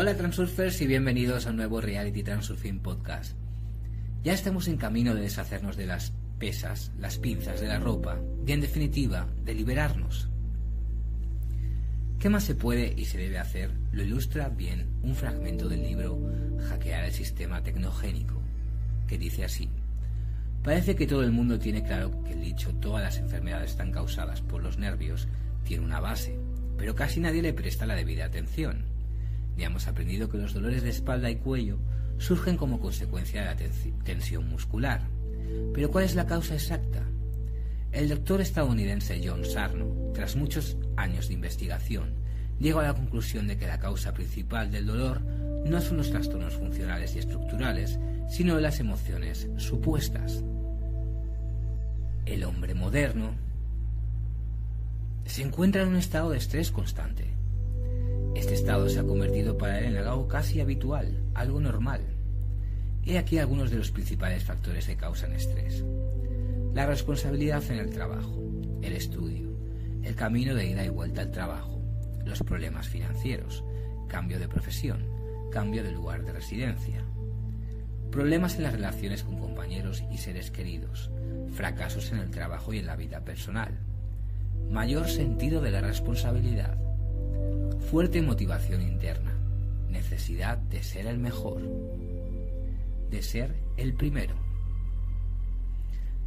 Hola Transurfers y bienvenidos a un nuevo Reality Transurfing Podcast. Ya estamos en camino de deshacernos de las pesas, las pinzas de la ropa y en definitiva de liberarnos. ¿Qué más se puede y se debe hacer? Lo ilustra bien un fragmento del libro Hackear el sistema tecnogénico, que dice así. Parece que todo el mundo tiene claro que el dicho todas las enfermedades están causadas por los nervios tiene una base, pero casi nadie le presta la debida atención. Ya hemos aprendido que los dolores de espalda y cuello surgen como consecuencia de la tensión muscular. Pero ¿cuál es la causa exacta? El doctor estadounidense John Sarno, tras muchos años de investigación, llegó a la conclusión de que la causa principal del dolor no son los trastornos funcionales y estructurales, sino las emociones supuestas. El hombre moderno se encuentra en un estado de estrés constante. Este estado se ha convertido para él en algo casi habitual, algo normal. He aquí algunos de los principales factores que causan estrés. La responsabilidad en el trabajo, el estudio, el camino de ida y vuelta al trabajo, los problemas financieros, cambio de profesión, cambio de lugar de residencia, problemas en las relaciones con compañeros y seres queridos, fracasos en el trabajo y en la vida personal, mayor sentido de la responsabilidad, fuerte motivación interna, necesidad de ser el mejor, de ser el primero.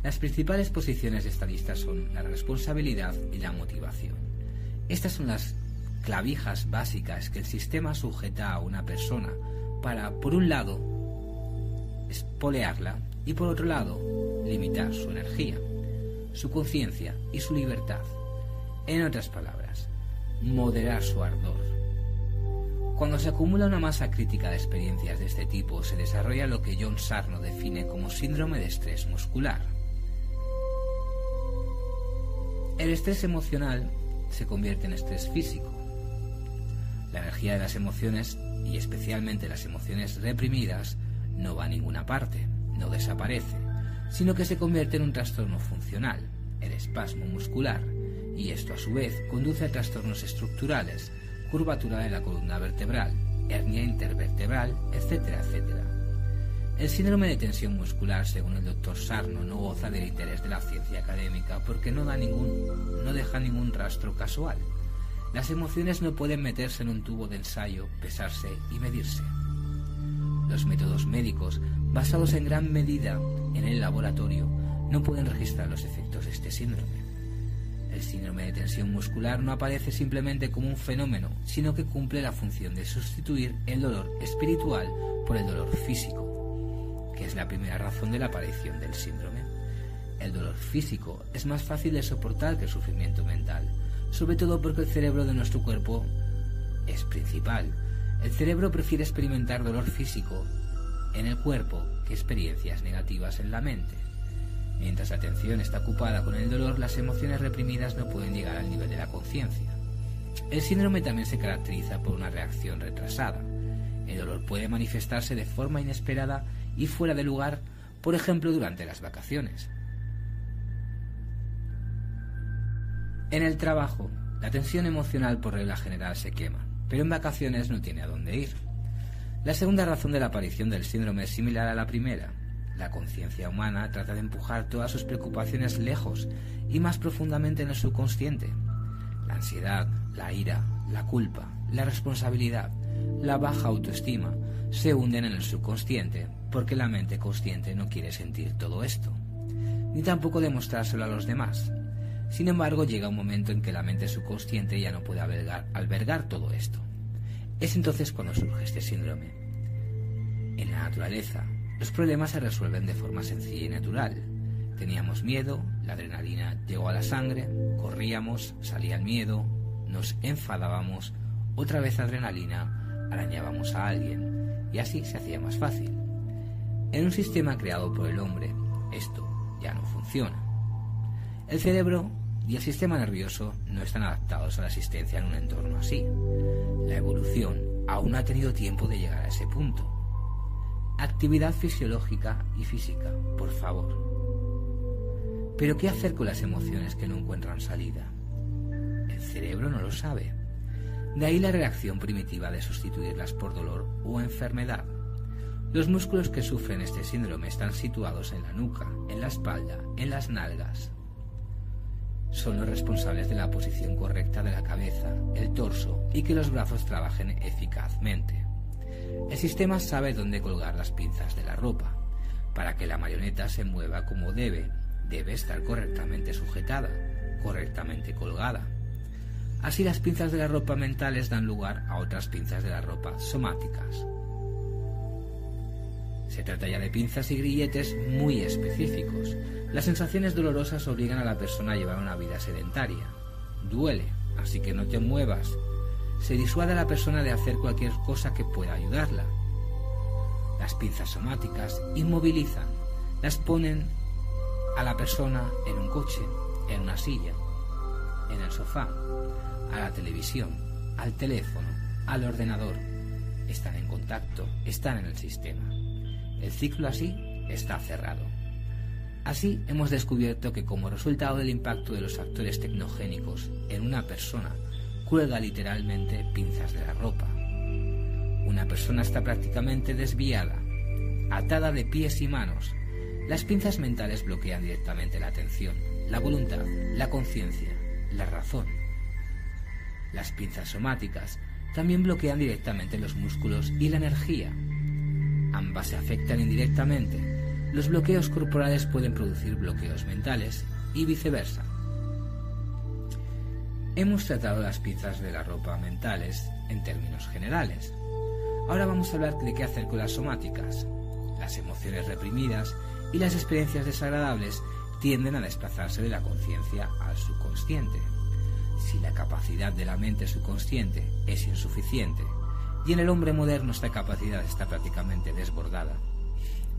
Las principales posiciones de esta lista son la responsabilidad y la motivación. Estas son las clavijas básicas que el sistema sujeta a una persona para, por un lado, espolearla y por otro lado, limitar su energía, su conciencia y su libertad. En otras palabras, moderar su ardor. Cuando se acumula una masa crítica de experiencias de este tipo, se desarrolla lo que John Sarno define como síndrome de estrés muscular. El estrés emocional se convierte en estrés físico. La energía de las emociones, y especialmente las emociones reprimidas, no va a ninguna parte, no desaparece, sino que se convierte en un trastorno funcional, el espasmo muscular, y esto a su vez conduce a trastornos estructurales, curvatura de la columna vertebral, hernia intervertebral, etcétera, etcétera. El síndrome de tensión muscular, según el doctor Sarno, no goza del interés de la ciencia académica porque no, da ningún, no deja ningún rastro casual. Las emociones no pueden meterse en un tubo de ensayo, pesarse y medirse. Los métodos médicos, basados en gran medida en el laboratorio, no pueden registrar los efectos de este síndrome. El síndrome de tensión muscular no aparece simplemente como un fenómeno, sino que cumple la función de sustituir el dolor espiritual por el dolor físico, que es la primera razón de la aparición del síndrome. El dolor físico es más fácil de soportar que el sufrimiento mental, sobre todo porque el cerebro de nuestro cuerpo es principal. El cerebro prefiere experimentar dolor físico en el cuerpo que experiencias negativas en la mente. Mientras la atención está ocupada con el dolor, las emociones reprimidas no pueden llegar al nivel de la conciencia. El síndrome también se caracteriza por una reacción retrasada. El dolor puede manifestarse de forma inesperada y fuera de lugar, por ejemplo, durante las vacaciones. En el trabajo, la tensión emocional por regla general se quema, pero en vacaciones no tiene a dónde ir. La segunda razón de la aparición del síndrome es similar a la primera, la conciencia humana trata de empujar todas sus preocupaciones lejos y más profundamente en el subconsciente. La ansiedad, la ira, la culpa, la responsabilidad, la baja autoestima se hunden en el subconsciente porque la mente consciente no quiere sentir todo esto, ni tampoco demostrárselo a los demás. Sin embargo, llega un momento en que la mente subconsciente ya no puede albergar, albergar todo esto. Es entonces cuando surge este síndrome. En la naturaleza, los problemas se resuelven de forma sencilla y natural. Teníamos miedo, la adrenalina llegó a la sangre, corríamos, salía el miedo, nos enfadábamos, otra vez adrenalina, arañábamos a alguien, y así se hacía más fácil. En un sistema creado por el hombre, esto ya no funciona. El cerebro y el sistema nervioso no están adaptados a la existencia en un entorno así. La evolución aún ha tenido tiempo de llegar a ese punto. Actividad fisiológica y física, por favor. Pero ¿qué hacer con las emociones que no encuentran salida? El cerebro no lo sabe. De ahí la reacción primitiva de sustituirlas por dolor o enfermedad. Los músculos que sufren este síndrome están situados en la nuca, en la espalda, en las nalgas. Son los responsables de la posición correcta de la cabeza, el torso y que los brazos trabajen eficazmente. El sistema sabe dónde colgar las pinzas de la ropa. Para que la marioneta se mueva como debe, debe estar correctamente sujetada, correctamente colgada. Así las pinzas de la ropa mentales dan lugar a otras pinzas de la ropa somáticas. Se trata ya de pinzas y grilletes muy específicos. Las sensaciones dolorosas obligan a la persona a llevar una vida sedentaria. Duele, así que no te muevas. Se disuade a la persona de hacer cualquier cosa que pueda ayudarla. Las pinzas somáticas inmovilizan, las ponen a la persona en un coche, en una silla, en el sofá, a la televisión, al teléfono, al ordenador. Están en contacto, están en el sistema. El ciclo así está cerrado. Así hemos descubierto que como resultado del impacto de los factores tecnogénicos en una persona, cuelga literalmente pinzas de la ropa. Una persona está prácticamente desviada, atada de pies y manos. Las pinzas mentales bloquean directamente la atención, la voluntad, la conciencia, la razón. Las pinzas somáticas también bloquean directamente los músculos y la energía, Ambas se afectan indirectamente. Los bloqueos corporales pueden producir bloqueos mentales y viceversa. Hemos tratado las pinzas de la ropa mentales en términos generales. Ahora vamos a hablar de qué hacer con las somáticas. Las emociones reprimidas y las experiencias desagradables tienden a desplazarse de la conciencia al subconsciente. Si la capacidad de la mente subconsciente es insuficiente y en el hombre moderno esta capacidad está prácticamente desbordada.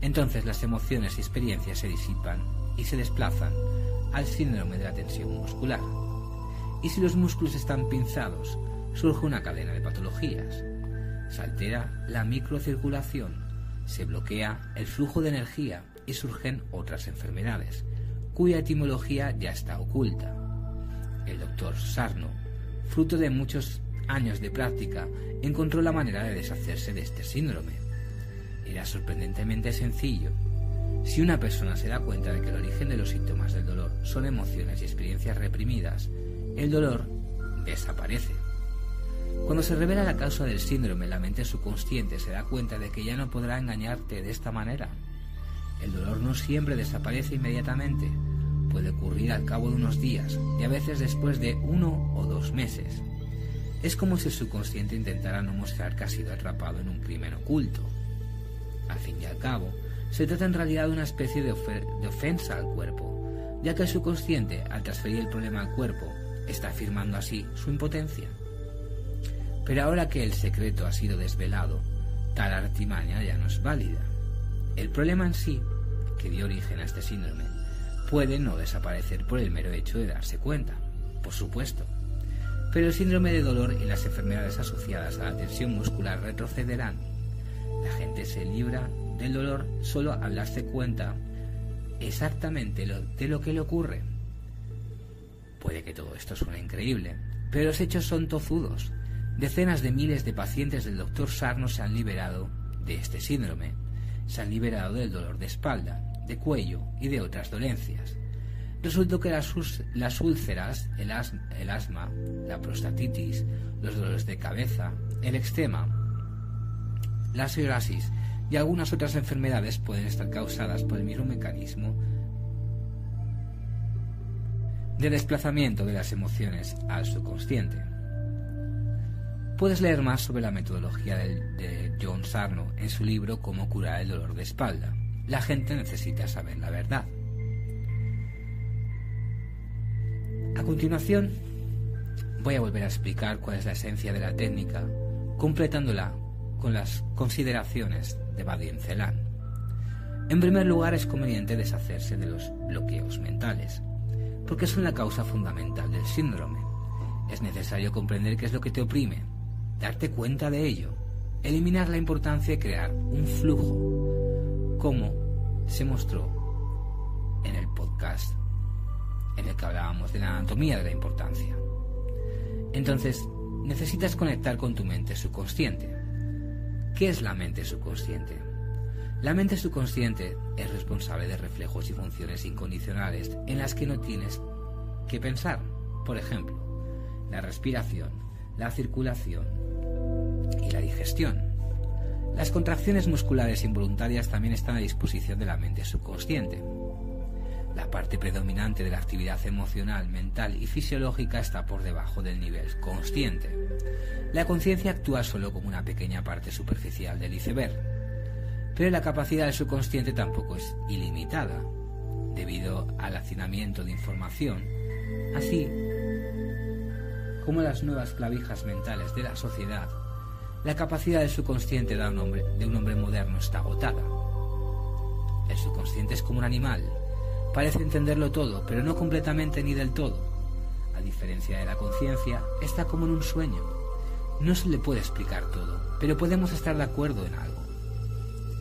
Entonces las emociones y experiencias se disipan y se desplazan al síndrome de la tensión muscular. Y si los músculos están pinzados, surge una cadena de patologías. Se altera la microcirculación, se bloquea el flujo de energía y surgen otras enfermedades, cuya etimología ya está oculta. El doctor Sarno, fruto de muchos años de práctica, encontró la manera de deshacerse de este síndrome. Era sorprendentemente sencillo. Si una persona se da cuenta de que el origen de los síntomas del dolor son emociones y experiencias reprimidas, el dolor desaparece. Cuando se revela la causa del síndrome, la mente subconsciente se da cuenta de que ya no podrá engañarte de esta manera. El dolor no siempre desaparece inmediatamente, puede ocurrir al cabo de unos días y a veces después de uno o dos meses. Es como si el subconsciente intentara no mostrar que ha sido atrapado en un crimen oculto. Al fin y al cabo, se trata en realidad de una especie de, ofensa al cuerpo, ya que el subconsciente, al transferir el problema al cuerpo, está afirmando así su impotencia. Pero ahora que el secreto ha sido desvelado, tal artimaña ya no es válida. El problema en sí, que dio origen a este síndrome, puede no desaparecer por el mero hecho de darse cuenta, por supuesto, pero el síndrome de dolor y las enfermedades asociadas a la tensión muscular retrocederán. La gente se libra del dolor solo al darse cuenta exactamente de lo que le ocurre. Puede que todo esto suene increíble, pero los hechos son tozudos. Decenas de miles de pacientes del doctor Sarno se han liberado de este síndrome. Se han liberado del dolor de espalda, de cuello y de otras dolencias. Resultó que las, úlceras, el, asma, la prostatitis, los dolores de cabeza, el eczema, la psoriasis y algunas otras enfermedades pueden estar causadas por el mismo mecanismo de desplazamiento de las emociones al subconsciente. Puedes leer más sobre la metodología de John Sarno en su libro Cómo curar el dolor de espalda. La gente necesita saber la verdad. A continuación, voy a volver a explicar cuál es la esencia de la técnica, completándola con las consideraciones de Badien Celan. En primer lugar, es conveniente deshacerse de los bloqueos mentales, porque son la causa fundamental del síndrome. Es necesario comprender qué es lo que te oprime, darte cuenta de ello, eliminar la importancia de crear un flujo, como se mostró en el podcast en el que hablábamos de la anatomía de la importancia. Entonces, necesitas conectar con tu mente subconsciente. ¿Qué es la mente subconsciente? La mente subconsciente es responsable de reflejos y funciones incondicionales en las que no tienes que pensar. Por ejemplo, la respiración, la circulación y la digestión. Las contracciones musculares involuntarias también están a disposición de la mente subconsciente. La parte predominante de la actividad emocional, mental y fisiológica está por debajo del nivel consciente. La conciencia actúa solo como una pequeña parte superficial del iceberg, pero la capacidad del subconsciente tampoco es ilimitada, debido al hacinamiento de información, así como las nuevas clavijas mentales de la sociedad. La capacidad del subconsciente de un hombre, de un hombre moderno está agotada. El subconsciente es como un animal, Parece entenderlo todo, pero no completamente ni del todo. A diferencia de la conciencia, está como en un sueño. No se le puede explicar todo, pero podemos estar de acuerdo en algo.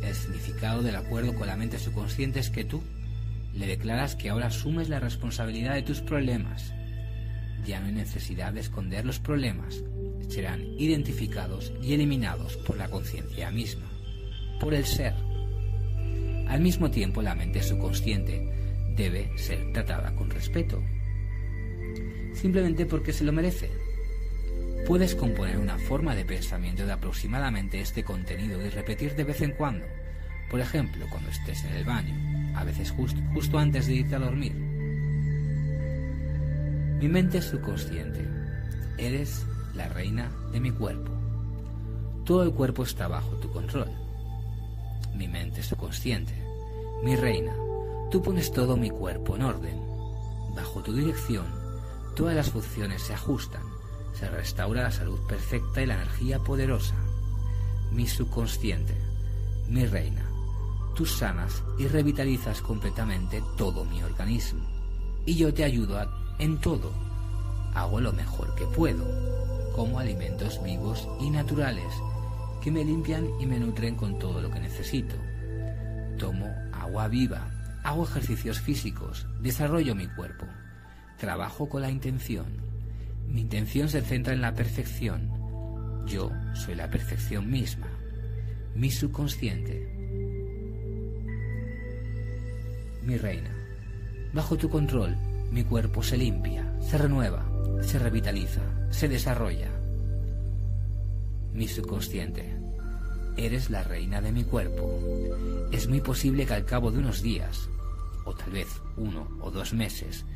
El significado del acuerdo con la mente subconsciente es que tú le declaras que ahora asumes la responsabilidad de tus problemas. Ya no hay necesidad de esconder los problemas, serán identificados y eliminados por la conciencia misma, por el ser. Al mismo tiempo, la mente subconsciente debe ser tratada con respeto, simplemente porque se lo merece. Puedes componer una forma de pensamiento de aproximadamente este contenido y repetir de vez en cuando, por ejemplo, cuando estés en el baño, a veces justo, antes de irte a dormir. Mi mente es subconsciente. Eres la reina de mi cuerpo. Todo el cuerpo está bajo tu control. Mi mente es subconsciente. Mi reina, Tú pones todo mi cuerpo en orden. Bajo tu dirección, todas las funciones se ajustan, se restaura la salud perfecta y la energía poderosa. Mi subconsciente, mi reina, tú sanas y revitalizas completamente todo mi organismo. Y yo te ayudo en todo. Hago lo mejor que puedo, como alimentos vivos y naturales que me limpian y me nutren con todo lo que necesito. Tomo agua viva Hago ejercicios físicos, desarrollo mi cuerpo, trabajo con la intención. Mi intención se centra en la perfección. Yo soy la perfección misma, mi subconsciente. Mi reina, bajo tu control, mi cuerpo se limpia, se renueva, se revitaliza, se desarrolla. Mi subconsciente, eres la reina de mi cuerpo. Es muy posible que al cabo de unos días, o tal vez uno o dos meses,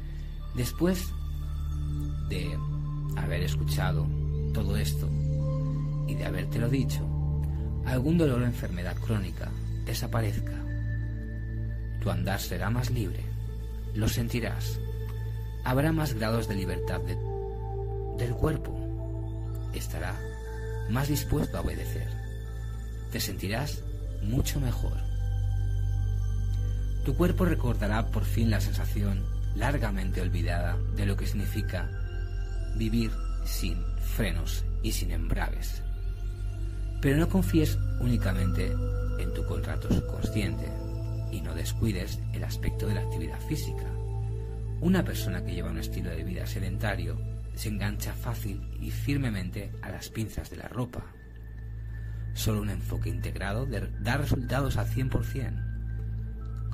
después de haber escuchado todo esto y de habértelo dicho, algún dolor o enfermedad crónica desaparezca. Tu andar será más libre, lo sentirás. Habrá más grados de libertad del cuerpo. Estará más dispuesto a obedecer. Te sentirás mucho mejor. Tu cuerpo recordará por fin la sensación largamente olvidada de lo que significa vivir sin frenos y sin embragues. Pero no confíes únicamente en tu contrato subconsciente y no descuides el aspecto de la actividad física. Una persona que lleva un estilo de vida sedentario se engancha fácil y firmemente a las pinzas de la ropa. Solo un enfoque integrado da resultados al 100%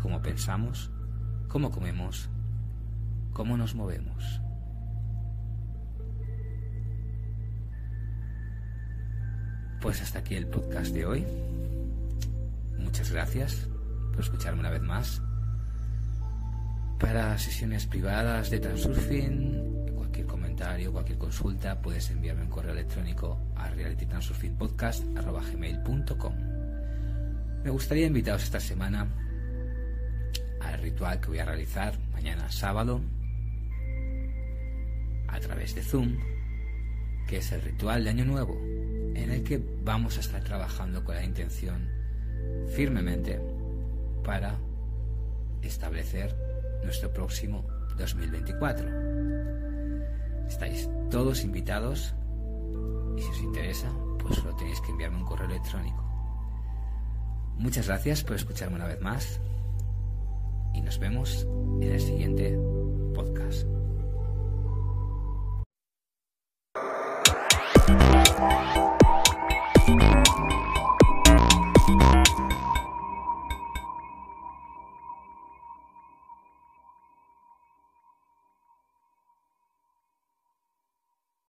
cómo pensamos, cómo comemos, cómo nos movemos. Pues hasta aquí el podcast de hoy. Muchas gracias por escucharme una vez más. Para sesiones privadas de Transurfing, cualquier comentario, cualquier consulta, puedes enviarme un correo electrónico a realitytransurfingpodcast.com. Me gustaría invitaros esta semana al ritual que voy a realizar mañana sábado a través de Zoom, que es el ritual de Año Nuevo, en el que vamos a estar trabajando con la intención firmemente para establecer nuestro próximo 2024. Estáis todos invitados y si os interesa, pues solo tenéis que enviarme un correo electrónico. Muchas gracias por escucharme una vez más y nos vemos en el siguiente podcast.